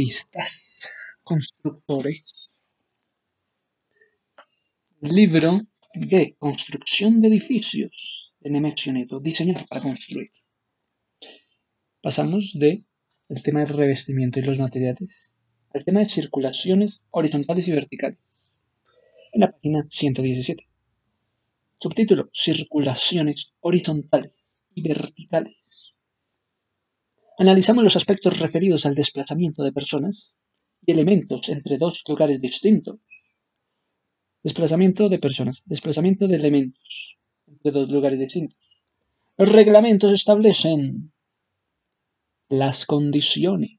arquistas, constructores. Libro de construcción de edificios de Nemesio Neto, diseñar para construir. Pasamos de tema del revestimiento y los materiales al tema de circulaciones horizontales y verticales. En la página 117. Subtítulo: Circulaciones horizontales y verticales. Analizamos los aspectos referidos al desplazamiento de personas y elementos entre dos lugares distintos. Desplazamiento de personas, desplazamiento de elementos entre dos lugares distintos. Los reglamentos establecen las condiciones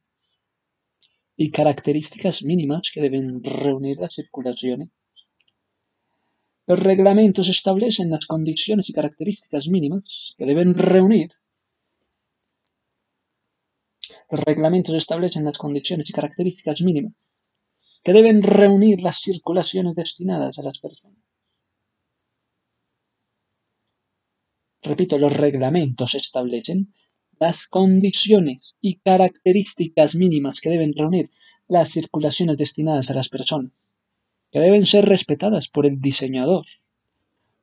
y características mínimas que deben reunir las circulaciones. Los reglamentos establecen las condiciones y características mínimas que deben reunir los reglamentos establecen las condiciones y características mínimas que deben reunir las circulaciones destinadas a las personas. Repito, los reglamentos establecen las condiciones y características mínimas que deben reunir las circulaciones destinadas a las personas, que deben ser respetadas por el diseñador.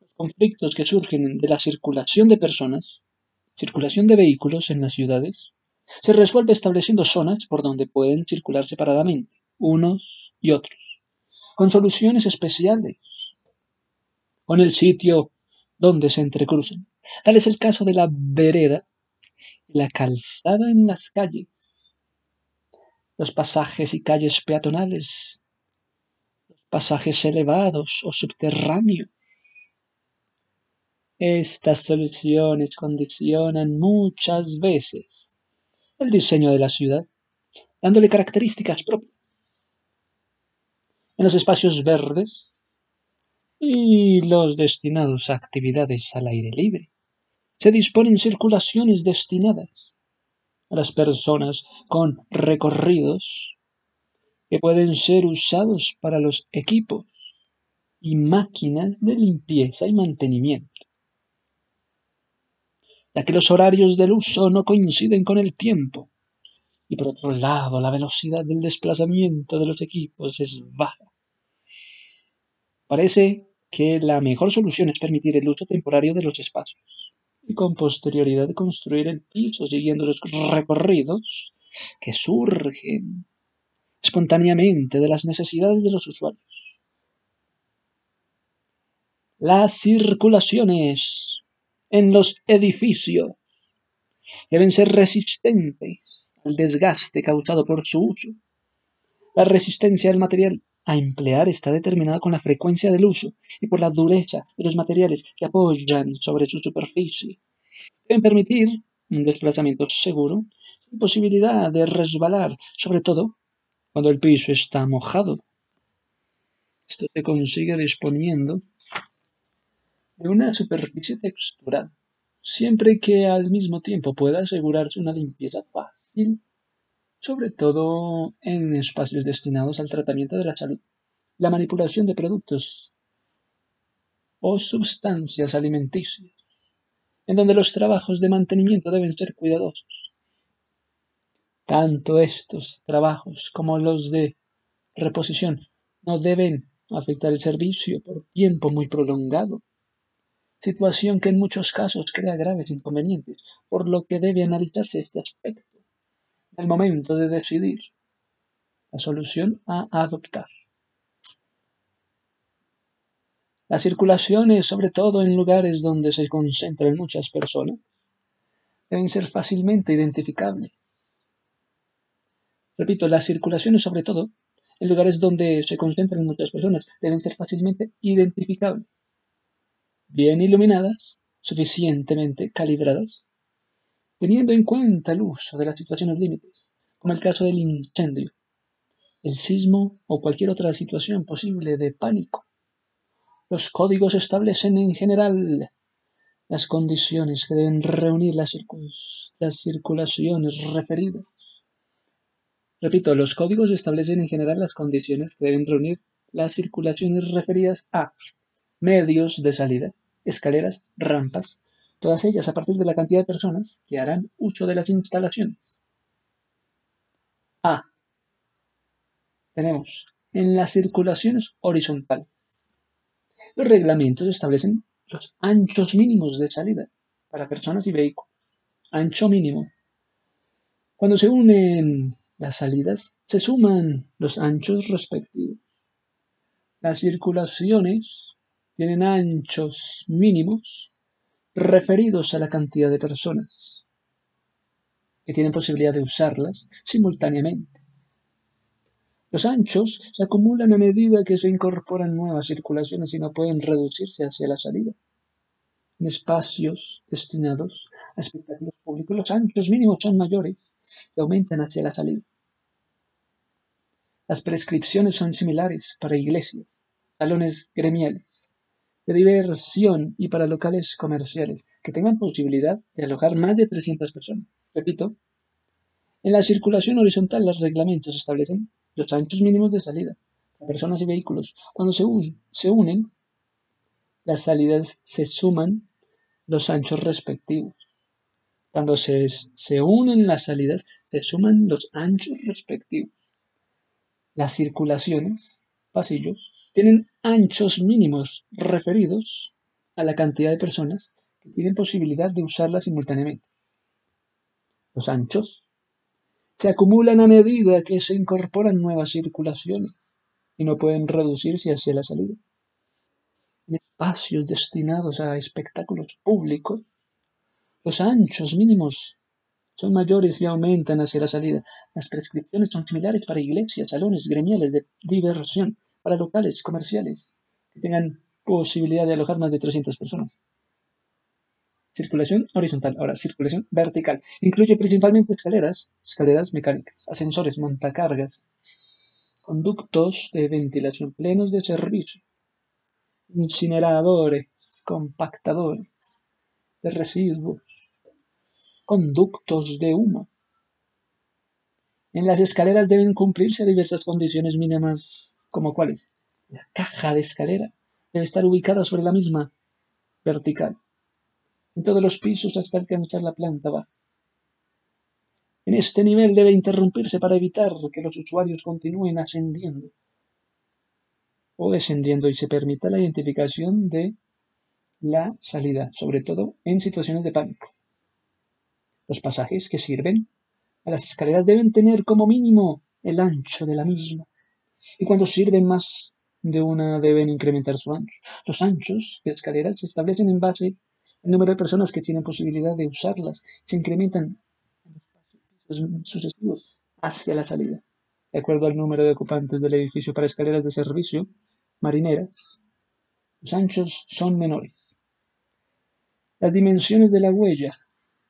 Los conflictos que surgen de la circulación de personas, circulación de vehículos en las ciudades, se resuelve estableciendo zonas por donde pueden circular separadamente, unos y otros, con soluciones especiales, o en el sitio donde se entrecruzan. Tal es el caso de la vereda la calzada en las calles, los pasajes y calles peatonales, los pasajes elevados o subterráneos. Estas soluciones condicionan muchas veces el diseño de la ciudad, dándole características propias. En los espacios verdes y los destinados a actividades al aire libre, se disponen circulaciones destinadas a las personas con recorridos que pueden ser usados para los equipos y máquinas de limpieza y mantenimiento ya que los horarios del uso no coinciden con el tiempo. Y por otro lado, la velocidad del desplazamiento de los equipos es baja. Parece que la mejor solución es permitir el uso temporario de los espacios y con posterioridad construir el piso siguiendo los recorridos que surgen espontáneamente de las necesidades de los usuarios. Las circulaciones en los edificios deben ser resistentes al desgaste causado por su uso. La resistencia del material a emplear está determinada con la frecuencia del uso y por la dureza de los materiales que apoyan sobre su superficie. Deben permitir un desplazamiento seguro sin posibilidad de resbalar, sobre todo cuando el piso está mojado. Esto se consigue disponiendo de una superficie texturada, siempre que al mismo tiempo pueda asegurarse una limpieza fácil, sobre todo en espacios destinados al tratamiento de la salud, la manipulación de productos o sustancias alimenticias, en donde los trabajos de mantenimiento deben ser cuidadosos. Tanto estos trabajos como los de reposición no deben afectar el servicio por tiempo muy prolongado situación que en muchos casos crea graves inconvenientes, por lo que debe analizarse este aspecto el momento de decidir la solución a adoptar. Las circulaciones, sobre todo en lugares donde se concentran muchas personas, deben ser fácilmente identificables. Repito, las circulaciones, sobre todo en lugares donde se concentran muchas personas, deben ser fácilmente identificables bien iluminadas, suficientemente calibradas, teniendo en cuenta el uso de las situaciones límites, como el caso del incendio, el sismo o cualquier otra situación posible de pánico. Los códigos establecen en general las condiciones que deben reunir las, las circulaciones referidas. Repito, los códigos establecen en general las condiciones que deben reunir las circulaciones referidas a medios de salida, escaleras, rampas, todas ellas a partir de la cantidad de personas que harán uso de las instalaciones. A. tenemos en las circulaciones horizontales. Los reglamentos establecen los anchos mínimos de salida para personas y vehículos. Ancho mínimo. Cuando se unen las salidas, se suman los anchos respectivos. Las circulaciones tienen anchos mínimos referidos a la cantidad de personas que tienen posibilidad de usarlas simultáneamente. Los anchos se acumulan a medida que se incorporan nuevas circulaciones y no pueden reducirse hacia la salida. En espacios destinados a espectáculos públicos, los anchos mínimos son mayores y aumentan hacia la salida. Las prescripciones son similares para iglesias, salones gremiales, de diversión y para locales comerciales que tengan posibilidad de alojar más de 300 personas. Repito, en la circulación horizontal los reglamentos establecen los anchos mínimos de salida para personas y vehículos. Cuando se, se unen, las salidas se suman los anchos respectivos. Cuando se, se unen las salidas, se suman los anchos respectivos. Las circulaciones, pasillos, tienen anchos mínimos referidos a la cantidad de personas que tienen posibilidad de usarlas simultáneamente. Los anchos se acumulan a medida que se incorporan nuevas circulaciones y no pueden reducirse hacia la salida. En espacios destinados a espectáculos públicos, los anchos mínimos son mayores y aumentan hacia la salida. Las prescripciones son similares para iglesias, salones gremiales de diversión, para locales comerciales que tengan posibilidad de alojar más de 300 personas. Circulación horizontal. Ahora, circulación vertical. Incluye principalmente escaleras, escaleras mecánicas, ascensores, montacargas, conductos de ventilación plenos de servicio, incineradores, compactadores de residuos, conductos de humo. En las escaleras deben cumplirse diversas condiciones mínimas, como cuáles. La caja de escalera debe estar ubicada sobre la misma vertical en todos los pisos hasta alcanzar la planta baja. En este nivel debe interrumpirse para evitar que los usuarios continúen ascendiendo o descendiendo y se permita la identificación de la salida, sobre todo en situaciones de pánico. Los pasajes que sirven a las escaleras deben tener como mínimo el ancho de la misma y cuando sirven más de una deben incrementar su ancho. Los anchos de escaleras se establecen en base el número de personas que tienen posibilidad de usarlas se incrementan en los sucesivos hacia la salida. De acuerdo al número de ocupantes del edificio para escaleras de servicio marineras, los anchos son menores. Las dimensiones de la huella,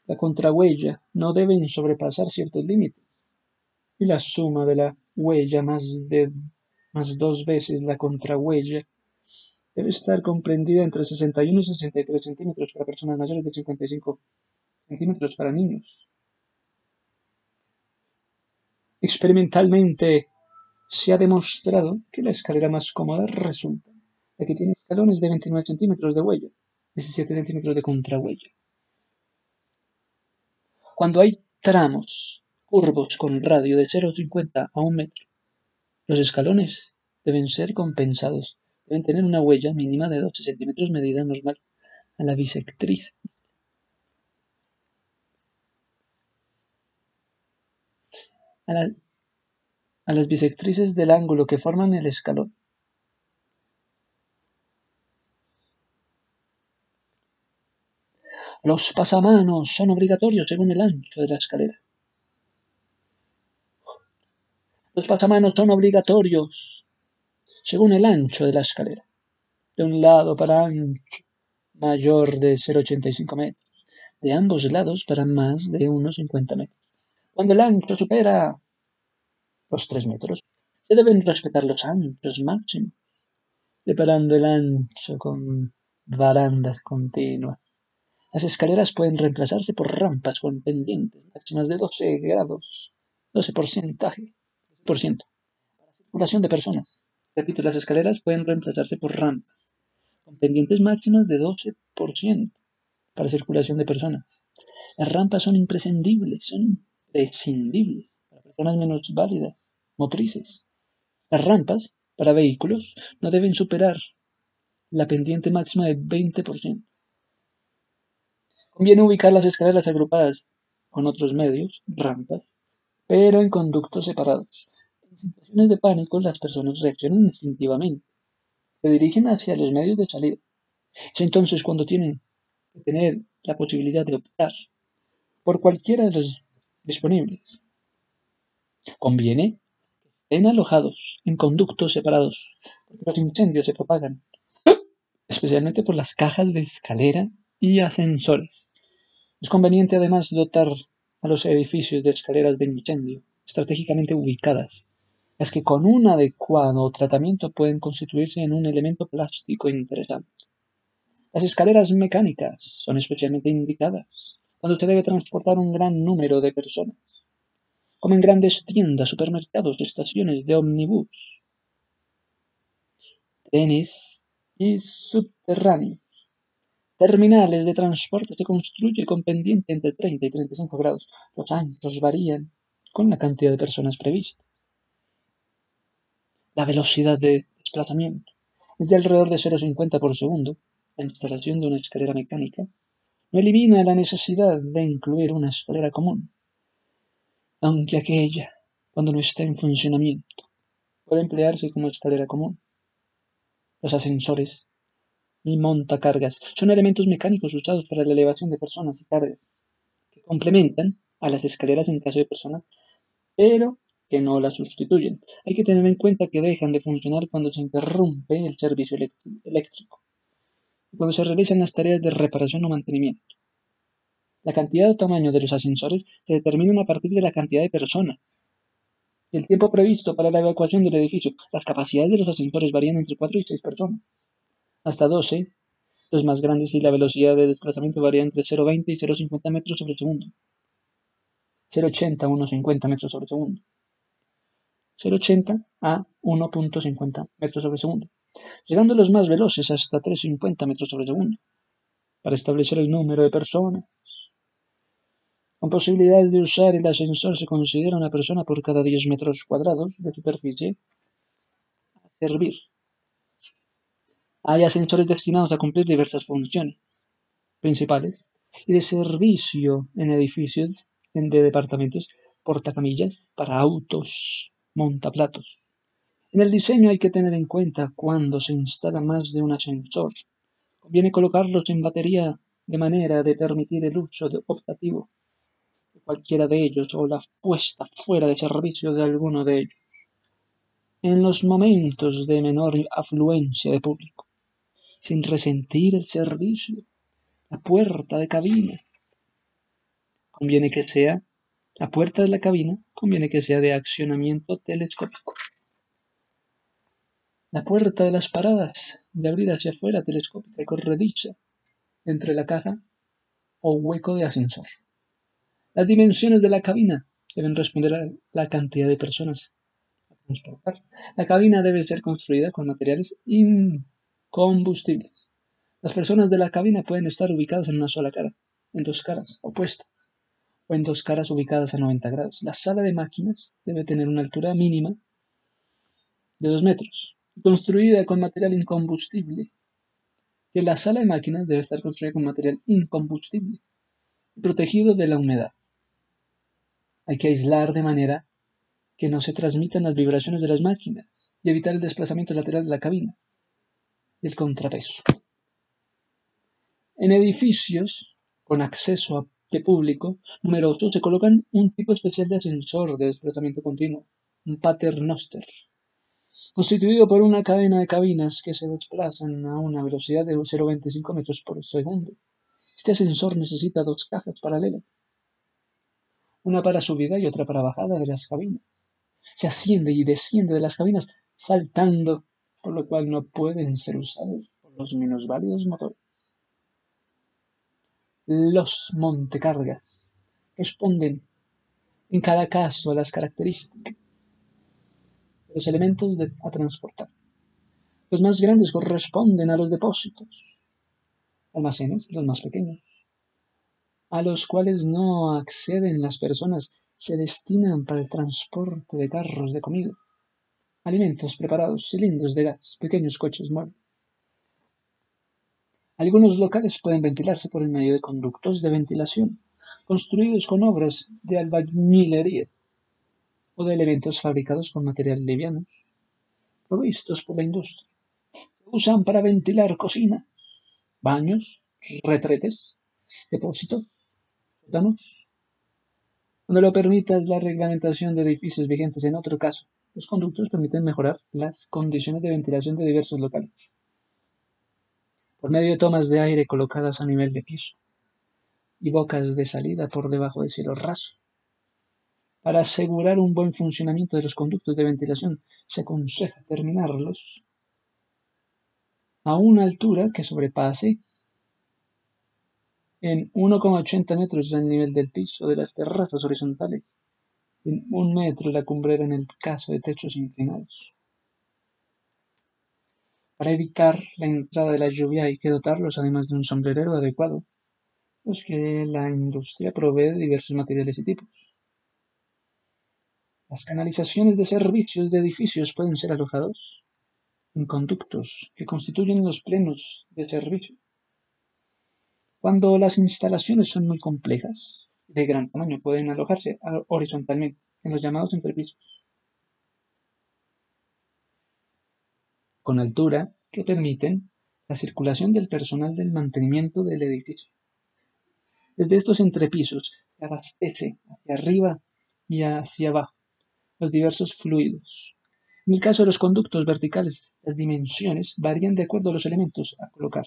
la contrahuella, no deben sobrepasar ciertos límites. Y la suma de la huella más de más dos veces la contrahuella debe estar comprendida entre 61 y 63 centímetros para personas mayores de 55 centímetros para niños. Experimentalmente se ha demostrado que la escalera más cómoda resulta la que tiene escalones de 29 centímetros de huella, 17 centímetros de contrahuella. Cuando hay tramos curvos con radio de 0,50 a 1 metro, los escalones deben ser compensados deben tener una huella mínima de 12 centímetros medida normal a la bisectriz. A, las bisectrices del ángulo que forman el escalón. Los pasamanos son obligatorios según el ancho de la escalera. Los pasamanos son obligatorios según el ancho de la escalera. De un lado para ancho mayor de 0,85 metros, de ambos lados para más de unos 50 metros. Cuando el ancho supera los 3 metros, se deben respetar los anchos máximos, separando el ancho con barandas continuas. Las escaleras pueden reemplazarse por rampas con pendientes máximas de 12 grados, 12 porcentaje, para circulación de personas. Repito, las escaleras pueden reemplazarse por rampas, con pendientes máximas de 12% para circulación de personas. Las rampas son imprescindibles, son prescindibles para personas menos válidas, motrices. Las rampas para vehículos no deben superar la pendiente máxima de 20%. Conviene ubicar las escaleras agrupadas con otros medios, rampas, pero en conductos separados. Situaciones de pánico, las personas reaccionan instintivamente. Se dirigen hacia los medios de salida. Es entonces cuando tienen que tener la posibilidad de optar por cualquiera de los disponibles. Conviene que estén alojados en conductos separados, porque los incendios se propagan, especialmente por las cajas de escalera y ascensores. Es conveniente además dotar a los edificios de escaleras de incendio estratégicamente ubicadas, las que con un adecuado tratamiento pueden constituirse en un elemento plástico interesante. Las escaleras mecánicas son especialmente indicadas cuando se debe transportar un gran número de personas, como en grandes tiendas, supermercados, estaciones de ómnibus, trenes y subterráneos. Terminales de transporte se construye con pendiente entre 30 y 35 grados. Los anchos varían con la cantidad de personas previstas. La velocidad de desplazamiento es de alrededor de 0,50 por segundo. La instalación de una escalera mecánica no elimina la necesidad de incluir una escalera común, aunque aquella, cuando no está en funcionamiento, puede emplearse como escalera común. Los ascensores y montacargas son elementos mecánicos usados para la elevación de personas y cargas, que complementan a las escaleras en caso de personas, pero que no las sustituyen. Hay que tener en cuenta que dejan de funcionar cuando se interrumpe el servicio eléctrico y cuando se realizan las tareas de reparación o mantenimiento. La cantidad o tamaño de los ascensores se determinan a partir de la cantidad de personas. El tiempo previsto para la evacuación del edificio. Las capacidades de los ascensores varían entre 4 y 6 personas hasta 12, los más grandes y la velocidad de desplazamiento varía entre 0,20 y 0,50 metros sobre segundo. 0,80 a 1,50 metros sobre segundo. 0,80 a 1,50 metros sobre segundo, llegando los más veloces hasta 3,50 metros sobre segundo, para establecer el número de personas. Con posibilidades de usar el ascensor se considera una persona por cada 10 metros cuadrados de superficie a servir hay ascensores destinados a cumplir diversas funciones principales y de servicio en edificios de departamentos, portacamillas para autos, montaplatos. En el diseño hay que tener en cuenta cuando se instala más de un ascensor. Conviene colocarlos en batería de manera de permitir el uso optativo de cualquiera de ellos o la puesta fuera de servicio de alguno de ellos en los momentos de menor afluencia de público sin resentir el servicio, la puerta de cabina. Conviene que sea, la puerta de la cabina conviene que sea de accionamiento telescópico. La puerta de las paradas, de abrir hacia afuera telescópica y corrediza, entre la caja o hueco de ascensor. Las dimensiones de la cabina deben responder a la cantidad de personas a transportar. La cabina debe ser construida con materiales Combustibles. Las personas de la cabina pueden estar ubicadas en una sola cara, en dos caras opuestas, o en dos caras ubicadas a 90 grados. La sala de máquinas debe tener una altura mínima de 2 metros, construida con material incombustible. Que la sala de máquinas debe estar construida con material incombustible, protegido de la humedad. Hay que aislar de manera que no se transmitan las vibraciones de las máquinas y evitar el desplazamiento lateral de la cabina el contrapeso. En edificios con acceso de público numeroso se colocan un tipo especial de ascensor de desplazamiento continuo, un paternoster, constituido por una cadena de cabinas que se desplazan a una velocidad de 0,25 metros por segundo. Este ascensor necesita dos cajas paralelas, una para subida y otra para bajada de las cabinas. Se asciende y desciende de las cabinas saltando por lo cual no pueden ser usados por los minusválidos motores. Los montecargas responden en cada caso a las características de los elementos a transportar. Los más grandes corresponden a los depósitos, almacenes, los más pequeños, a los cuales no acceden las personas, se destinan para el transporte de carros de comida alimentos preparados, cilindros de gas, pequeños coches muebles. Algunos locales pueden ventilarse por el medio de conductos de ventilación, construidos con obras de albañilería o de elementos fabricados con materiales livianos, provistos por la industria. Se usan para ventilar cocina, baños, retretes, depósitos, sótanos, donde lo permita la reglamentación de edificios vigentes. En otro caso, los conductos permiten mejorar las condiciones de ventilación de diversos locales por medio de tomas de aire colocadas a nivel de piso y bocas de salida por debajo del cielo raso. Para asegurar un buen funcionamiento de los conductos de ventilación, se aconseja terminarlos a una altura que sobrepase en 1,80 metros del nivel del piso de las terrazas horizontales, en un metro la cumbrera en el caso de techos inclinados. Para evitar la entrada de la lluvia hay que dotarlos además de un sombrerero adecuado, los que la industria provee de diversos materiales y tipos. Las canalizaciones de servicios de edificios pueden ser alojados en conductos que constituyen los plenos de servicio. Cuando las instalaciones son muy complejas de gran tamaño, pueden alojarse horizontalmente en los llamados entrepisos, con altura que permiten la circulación del personal del mantenimiento del edificio. Desde estos entrepisos se abastece hacia arriba y hacia abajo los diversos fluidos. En el caso de los conductos verticales, las dimensiones varían de acuerdo a los elementos a colocar.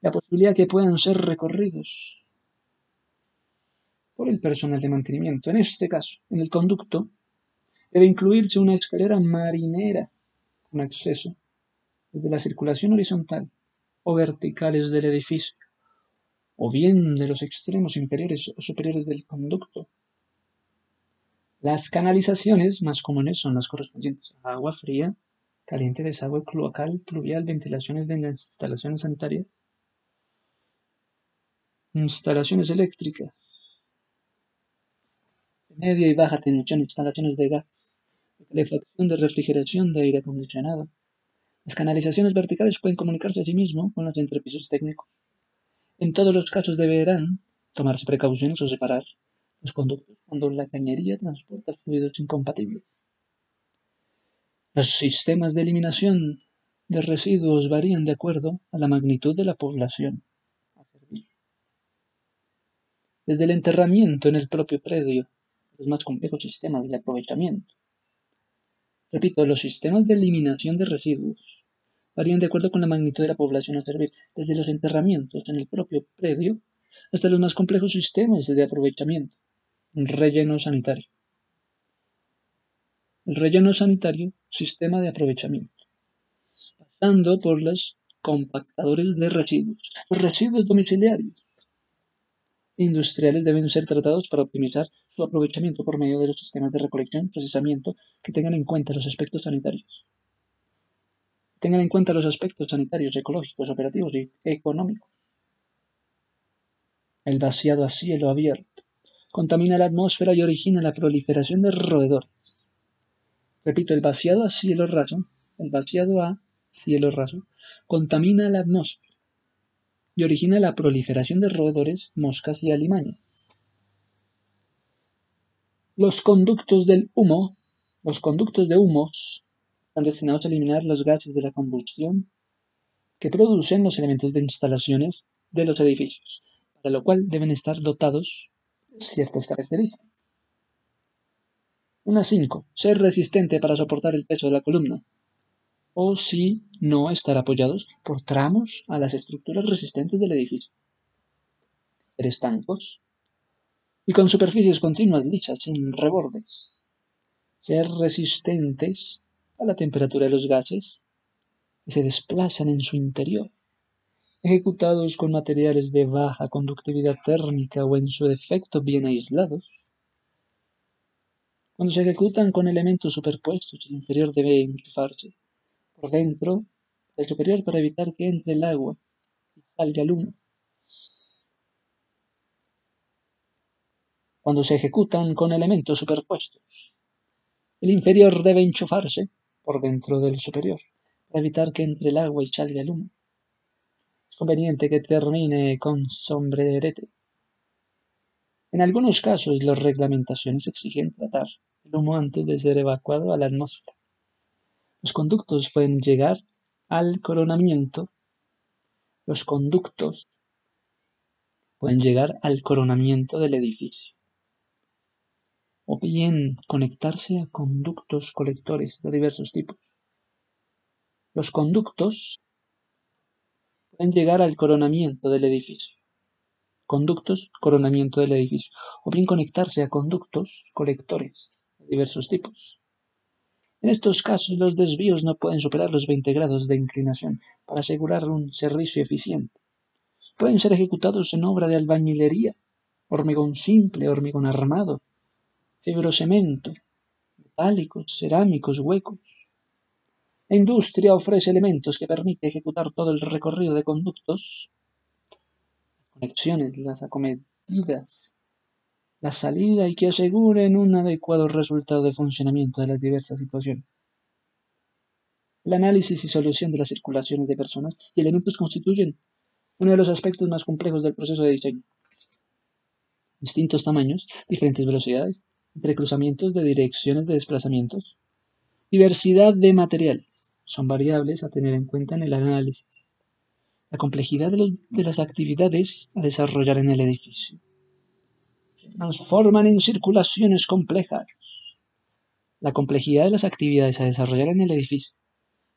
La posibilidad que puedan ser recorridos por el personal de mantenimiento. En este caso, en el conducto, debe incluirse una escalera marinera con acceso desde la circulación horizontal o verticales del edificio, o bien de los extremos inferiores o superiores del conducto. Las canalizaciones más comunes son las correspondientes a agua fría, caliente, desagüe, cloacal, pluvial, ventilaciones de las instalaciones sanitarias, instalaciones eléctricas, media y baja tensión, instalaciones de gas, calefacción, de refrigeración, de aire acondicionado. Las canalizaciones verticales pueden comunicarse a sí mismo con los entrepisos técnicos. En todos los casos deberán tomarse precauciones o separar los conductos cuando la cañería transporta fluidos incompatibles. Los sistemas de eliminación de residuos varían de acuerdo a la magnitud de la población Desde el enterramiento en el propio predio, los más complejos sistemas de aprovechamiento. Repito, los sistemas de eliminación de residuos varían de acuerdo con la magnitud de la población a servir, desde los enterramientos en el propio predio hasta los más complejos sistemas de aprovechamiento. Relleno sanitario. El relleno sanitario, sistema de aprovechamiento. Pasando por los compactadores de residuos. Los residuos domiciliarios industriales deben ser tratados para optimizar su aprovechamiento por medio de los sistemas de recolección y procesamiento que tengan en cuenta los aspectos sanitarios. Tengan en cuenta los aspectos sanitarios, ecológicos, operativos y económicos. El vaciado a cielo abierto contamina la atmósfera y origina la proliferación de roedores. Repito, el vaciado a cielo raso, el vaciado a cielo raso, contamina la atmósfera y origina la proliferación de roedores, moscas y alimañas. Los conductos del humo, los conductos de humos, están destinados a eliminar los gases de la combustión que producen los elementos de instalaciones de los edificios, para lo cual deben estar dotados ciertas características. Una 5. Ser resistente para soportar el peso de la columna. O si no estar apoyados por tramos a las estructuras resistentes del edificio. Ser estancos y con superficies continuas lisas sin rebordes. Ser resistentes a la temperatura de los gases que se desplazan en su interior ejecutados con materiales de baja conductividad térmica o en su defecto bien aislados. Cuando se ejecutan con elementos superpuestos, el inferior debe enchufarse por dentro del superior para evitar que entre el agua y salga el humo. Cuando se ejecutan con elementos superpuestos, el inferior debe enchufarse por dentro del superior, para evitar que entre el agua y salga el humo. Es conveniente que termine con sombrerete. En algunos casos, las reglamentaciones exigen tratar el humo antes de ser evacuado a la atmósfera. Los conductos pueden llegar al coronamiento. Los conductos pueden llegar al coronamiento del edificio o bien conectarse a conductos colectores de diversos tipos. Los conductos pueden llegar al coronamiento del edificio. Conductos, coronamiento del edificio. O bien conectarse a conductos colectores de diversos tipos. En estos casos, los desvíos no pueden superar los 20 grados de inclinación para asegurar un servicio eficiente. Pueden ser ejecutados en obra de albañilería, hormigón simple, hormigón armado, fibrocemento, metálicos, cerámicos, huecos. La industria ofrece elementos que permiten ejecutar todo el recorrido de conductos, las conexiones, las acometidas, la salida y que aseguren un adecuado resultado de funcionamiento de las diversas situaciones. El análisis y solución de las circulaciones de personas y elementos constituyen uno de los aspectos más complejos del proceso de diseño. Distintos tamaños, diferentes velocidades, entre cruzamientos de direcciones de desplazamientos. Diversidad de materiales son variables a tener en cuenta en el análisis. La complejidad de, las actividades a desarrollar en el edificio. Transforman en circulaciones complejas. La complejidad de las actividades a desarrollar en el edificio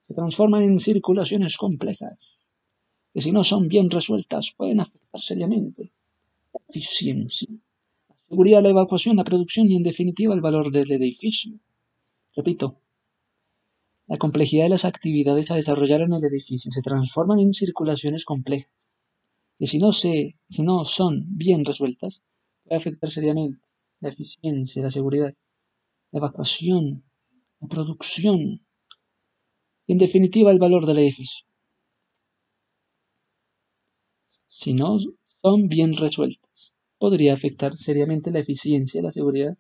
se transforman en circulaciones complejas que si no son bien resueltas pueden afectar seriamente la eficiencia seguridad, la evacuación, la producción y en definitiva el valor del edificio. Repito, la complejidad de las actividades a desarrollar en el edificio se transforman en circulaciones complejas, que si no, se, si no son bien resueltas, puede afectar seriamente la eficiencia, la seguridad, la evacuación, la producción y en definitiva el valor del edificio. Si no son bien resueltas podría afectar seriamente la eficiencia, la seguridad,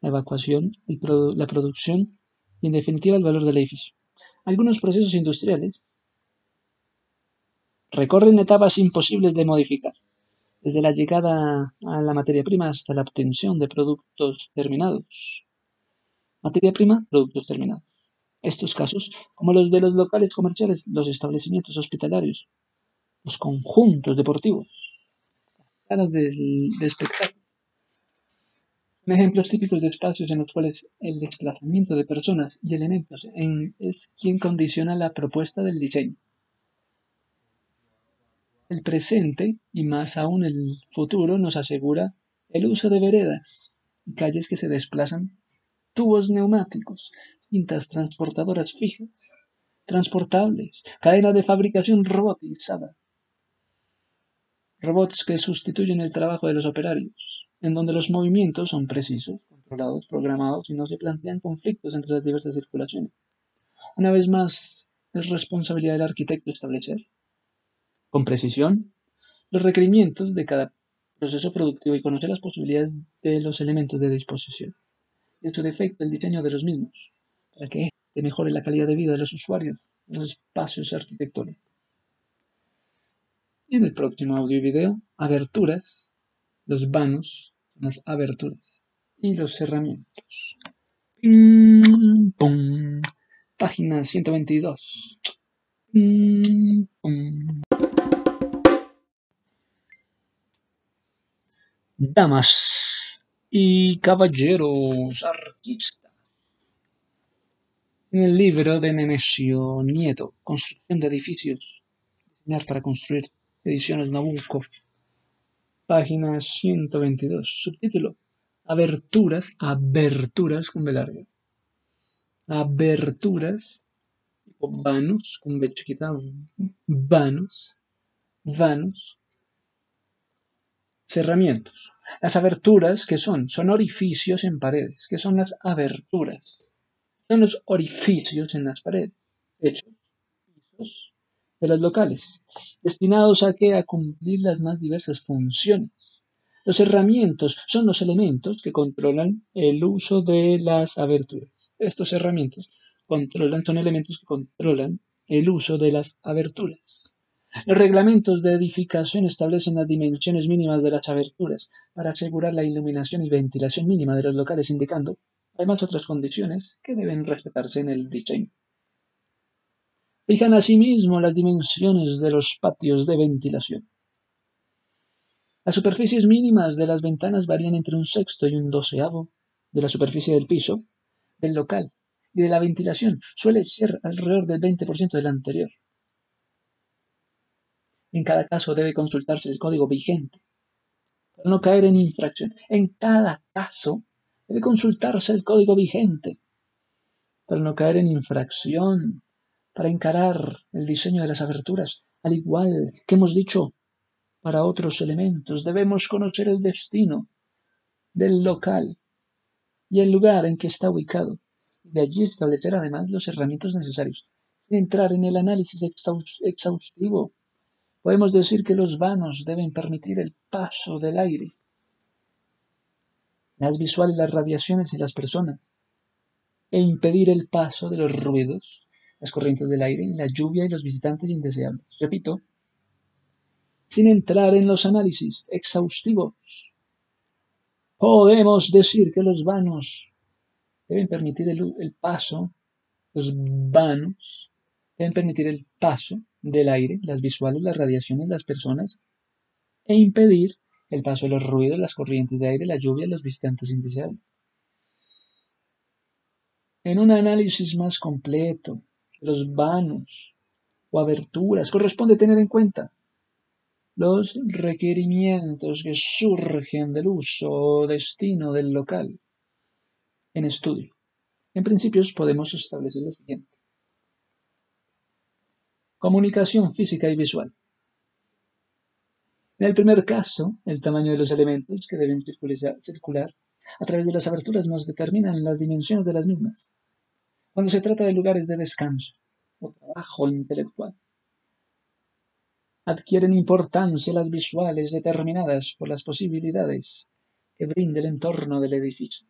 la evacuación, la producción y en definitiva el valor del edificio. Algunos procesos industriales recorren etapas imposibles de modificar, desde la llegada a la materia prima hasta la obtención de productos terminados. Materia prima, productos terminados. Estos casos, como los de los locales comerciales, los establecimientos hospitalarios, los conjuntos deportivos, de, espectáculo. Son ejemplos típicos de espacios en los cuales el desplazamiento de personas y elementos es quien condiciona la propuesta del diseño. El presente, y más aún el futuro, nos asegura el uso de veredas y calles que se desplazan, tubos neumáticos, cintas transportadoras fijas, transportables, cadena de fabricación robotizada, robots que sustituyen el trabajo de los operarios, en donde los movimientos son precisos, controlados, programados y no se plantean conflictos entre las diversas circulaciones. Una vez más, es responsabilidad del arquitecto establecer, con precisión, los requerimientos de cada proceso productivo y conocer las posibilidades de los elementos de disposición y en su defecto el diseño de los mismos, para que mejore la calidad de vida de los usuarios en los espacios arquitectónicos en el próximo audio y video, aberturas, los vanos, las aberturas y los cerramientos. Página 122. Damas y caballeros arquistas. En el libro de Nemesio Nieto, Construcción de edificios, diseñar para construir Ediciones Nabucco. Página 122. Subtítulo. Aberturas, aberturas con B. Aberturas, vanos, con B chiquita, vanos, vanos, cerramientos. Las aberturas, ¿qué son? Son orificios en paredes. ¿Qué son las aberturas? Son los orificios en las paredes. Techos, pisos, de los locales, destinados a que a cumplir las más diversas funciones. Los herramientos son los elementos que controlan el uso de las aberturas. Estos herramientos controlan, son elementos que controlan el uso de las aberturas. Los reglamentos de edificación establecen las dimensiones mínimas de las aberturas para asegurar la iluminación y ventilación mínima de los locales, indicando además otras condiciones que deben respetarse en el diseño. Fijan asimismo las dimensiones de los patios de ventilación. Las superficies mínimas de las ventanas varían entre un sexto y un doceavo de la superficie del piso, del local y de la ventilación. Suele ser alrededor del 20% del anterior. En cada caso debe consultarse el código vigente para no caer en infracción. En cada caso debe consultarse el código vigente para no caer en infracción, para encarar el diseño de las aberturas, al igual que hemos dicho para otros elementos. Debemos conocer el destino del local y el lugar en que está ubicado. De allí establecer además los herramientas necesarios. Entrar en el análisis exhaustivo, podemos decir que los vanos deben permitir el paso del aire. Las visuales, las radiaciones y las personas, e impedir el paso de los ruidos, las corrientes del aire, la lluvia y los visitantes indeseables. Repito, sin entrar en los análisis exhaustivos. Podemos decir que los vanos deben permitir el, paso, los vanos deben permitir el paso del aire, las visuales, las radiaciones, las personas, e impedir el paso de los ruidos, las corrientes de aire, la lluvia los visitantes indeseables. En un análisis más completo, los vanos o aberturas corresponde tener en cuenta los requerimientos que surgen del uso o destino del local en estudio. En principios podemos establecer lo siguiente. Comunicación física y visual. En el primer caso, el tamaño de los elementos que deben circular a través de las aberturas nos determinan las dimensiones de las mismas. Cuando se trata de lugares de descanso o trabajo intelectual, adquieren importancia las visuales determinadas por las posibilidades que brinda el entorno del edificio.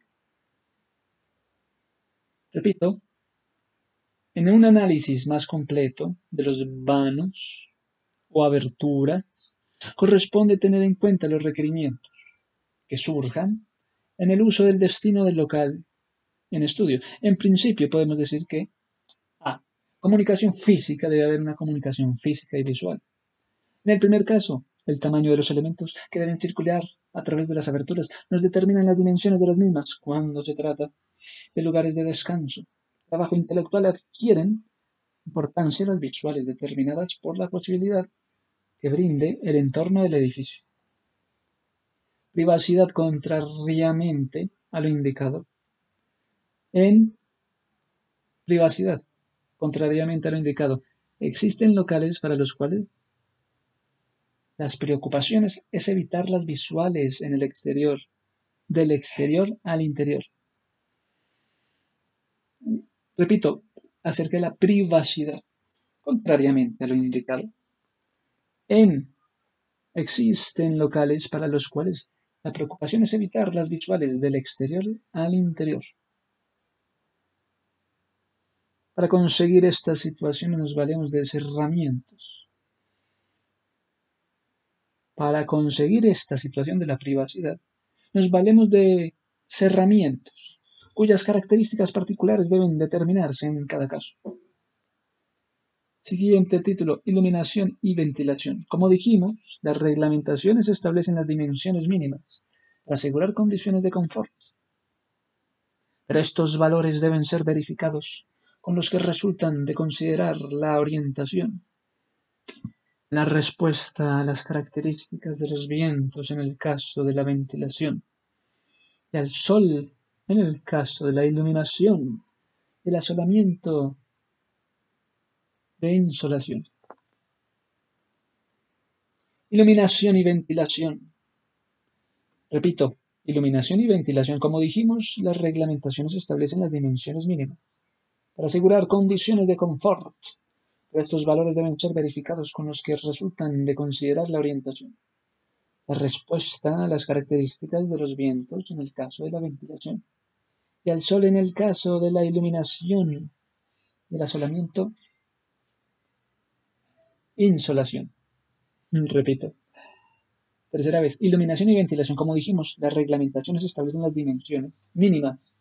Repito, en un análisis más completo de los vanos o aberturas, corresponde tener en cuenta los requerimientos que surjan en el uso del destino del local en estudio. En principio podemos decir que A. Comunicación física, debe haber una comunicación física y visual. En el primer caso, el tamaño de los elementos que deben circular a través de las aberturas nos determinan las dimensiones de las mismas cuando se trata de lugares de descanso. Trabajo intelectual adquieren importancia las visuales determinadas por la posibilidad que brinde el entorno del edificio. Privacidad contrariamente a lo indicado. En privacidad, contrariamente a lo indicado, existen locales para los cuales las preocupaciones es evitar las visuales en el exterior, del exterior al interior. Repito, acerca de la privacidad, contrariamente a lo indicado. En existen locales para los cuales la preocupación es evitar las visuales del exterior al interior. Para conseguir esta situación nos valemos de herramientas para conseguir esta situación de la privacidad, nos valemos de cerramientos, cuyas características particulares deben determinarse en cada caso. Siguiente título, iluminación y ventilación. Como dijimos, las reglamentaciones establecen las dimensiones mínimas para asegurar condiciones de confort. Pero estos valores deben ser verificados con los que resultan de considerar la orientación, la respuesta a las características de los vientos en el caso de la ventilación y al sol en el caso de la iluminación, el asolamiento de insolación. Iluminación y ventilación. Repito, iluminación y ventilación. Como dijimos, las reglamentaciones establecen las dimensiones mínimas para asegurar condiciones de confort estos valores deben ser verificados con los que resultan de considerar la orientación. La respuesta a las características de los vientos en el caso de la ventilación y al sol en el caso de la iluminación y el asolamiento, insolación. Repito. Tercera vez, iluminación y ventilación. Como dijimos, las reglamentaciones establecen las dimensiones mínimas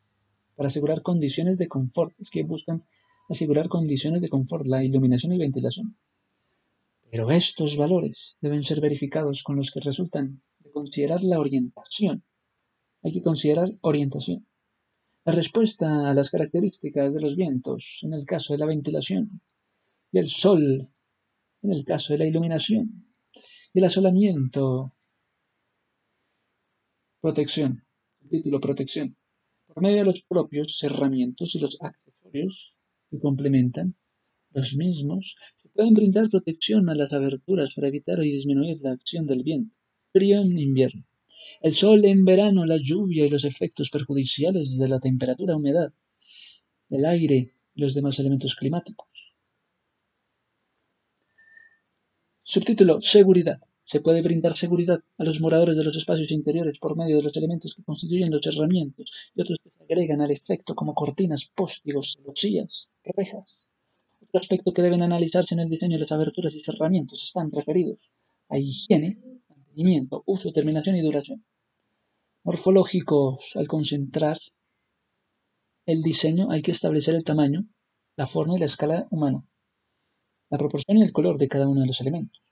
para asegurar condiciones de confort. Es que buscan asegurar condiciones de confort, la iluminación y ventilación. Pero estos valores deben ser verificados con los que resultan de considerar la orientación. Hay que considerar orientación. La respuesta a las características de los vientos en el caso de la ventilación y el sol en el caso de la iluminación y el asolamiento. Protección. título protección. Por medio de los propios cerramientos y los accesorios que complementan los mismos, se pueden brindar protección a las aberturas para evitar y disminuir la acción del viento. Frío en invierno. El sol en verano, la lluvia y los efectos perjudiciales de la temperatura, humedad, el aire y los demás elementos climáticos. Subtítulo Seguridad. Se puede brindar seguridad a los moradores de los espacios interiores por medio de los elementos que constituyen los herramientas y otros que se agregan al efecto como cortinas, póstigos, celosías, rejas. Otro aspecto que deben analizarse en el diseño de las aberturas y cerramientos están referidos a higiene, uso, terminación y duración. Morfológicos, al concentrar el diseño hay que establecer el tamaño, la forma y la escala humana la proporción y el color de cada uno de los elementos.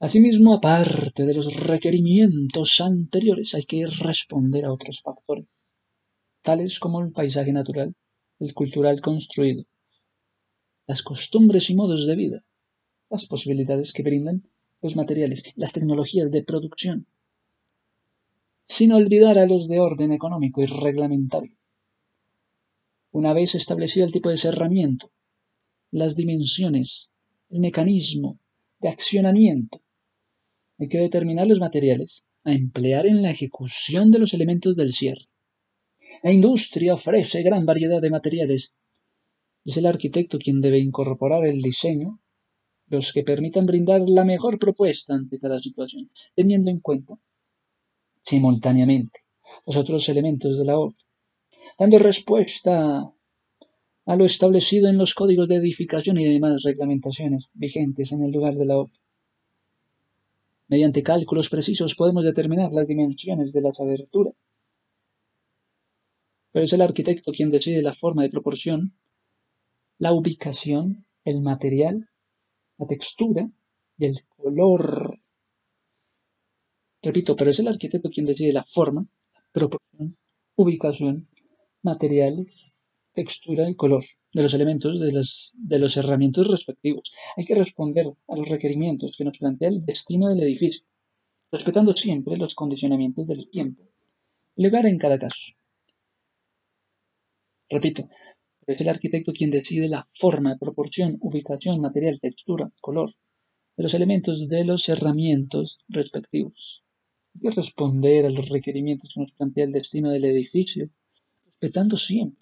Asimismo, aparte de los requerimientos anteriores, hay que responder a otros factores, tales como el paisaje natural, el cultural construido, las costumbres y modos de vida, las posibilidades que brindan los materiales, las tecnologías de producción, sin olvidar a los de orden económico y reglamentario. Una vez establecido el tipo de cerramiento, las dimensiones, el mecanismo de accionamiento. Hay que determinar los materiales a emplear en la ejecución de los elementos del cierre. La industria ofrece gran variedad de materiales. Es el arquitecto quien debe incorporar el diseño, los que permitan brindar la mejor propuesta ante cada situación, teniendo en cuenta simultáneamente los otros elementos de la obra, dando respuesta a lo establecido en los códigos de edificación y demás reglamentaciones vigentes en el lugar de la obra. Mediante cálculos precisos podemos determinar las dimensiones de las aberturas. Pero es el arquitecto quien decide la forma de proporción, la ubicación, el material, la textura y el color. Repito, pero es el arquitecto quien decide la forma, proporción, ubicación, materiales, textura y color de los elementos de, de los herramientas respectivos. Hay que responder a los requerimientos que nos plantea el destino del edificio, respetando siempre los condicionamientos del tiempo, lugar en cada caso. Repito, es el arquitecto quien decide la forma, proporción, ubicación, material, textura, color de los elementos de los herramientas respectivos. Hay que responder a los requerimientos que nos plantea el destino del edificio, respetando siempre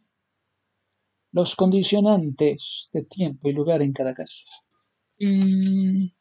los condicionantes de tiempo y lugar en cada caso. Y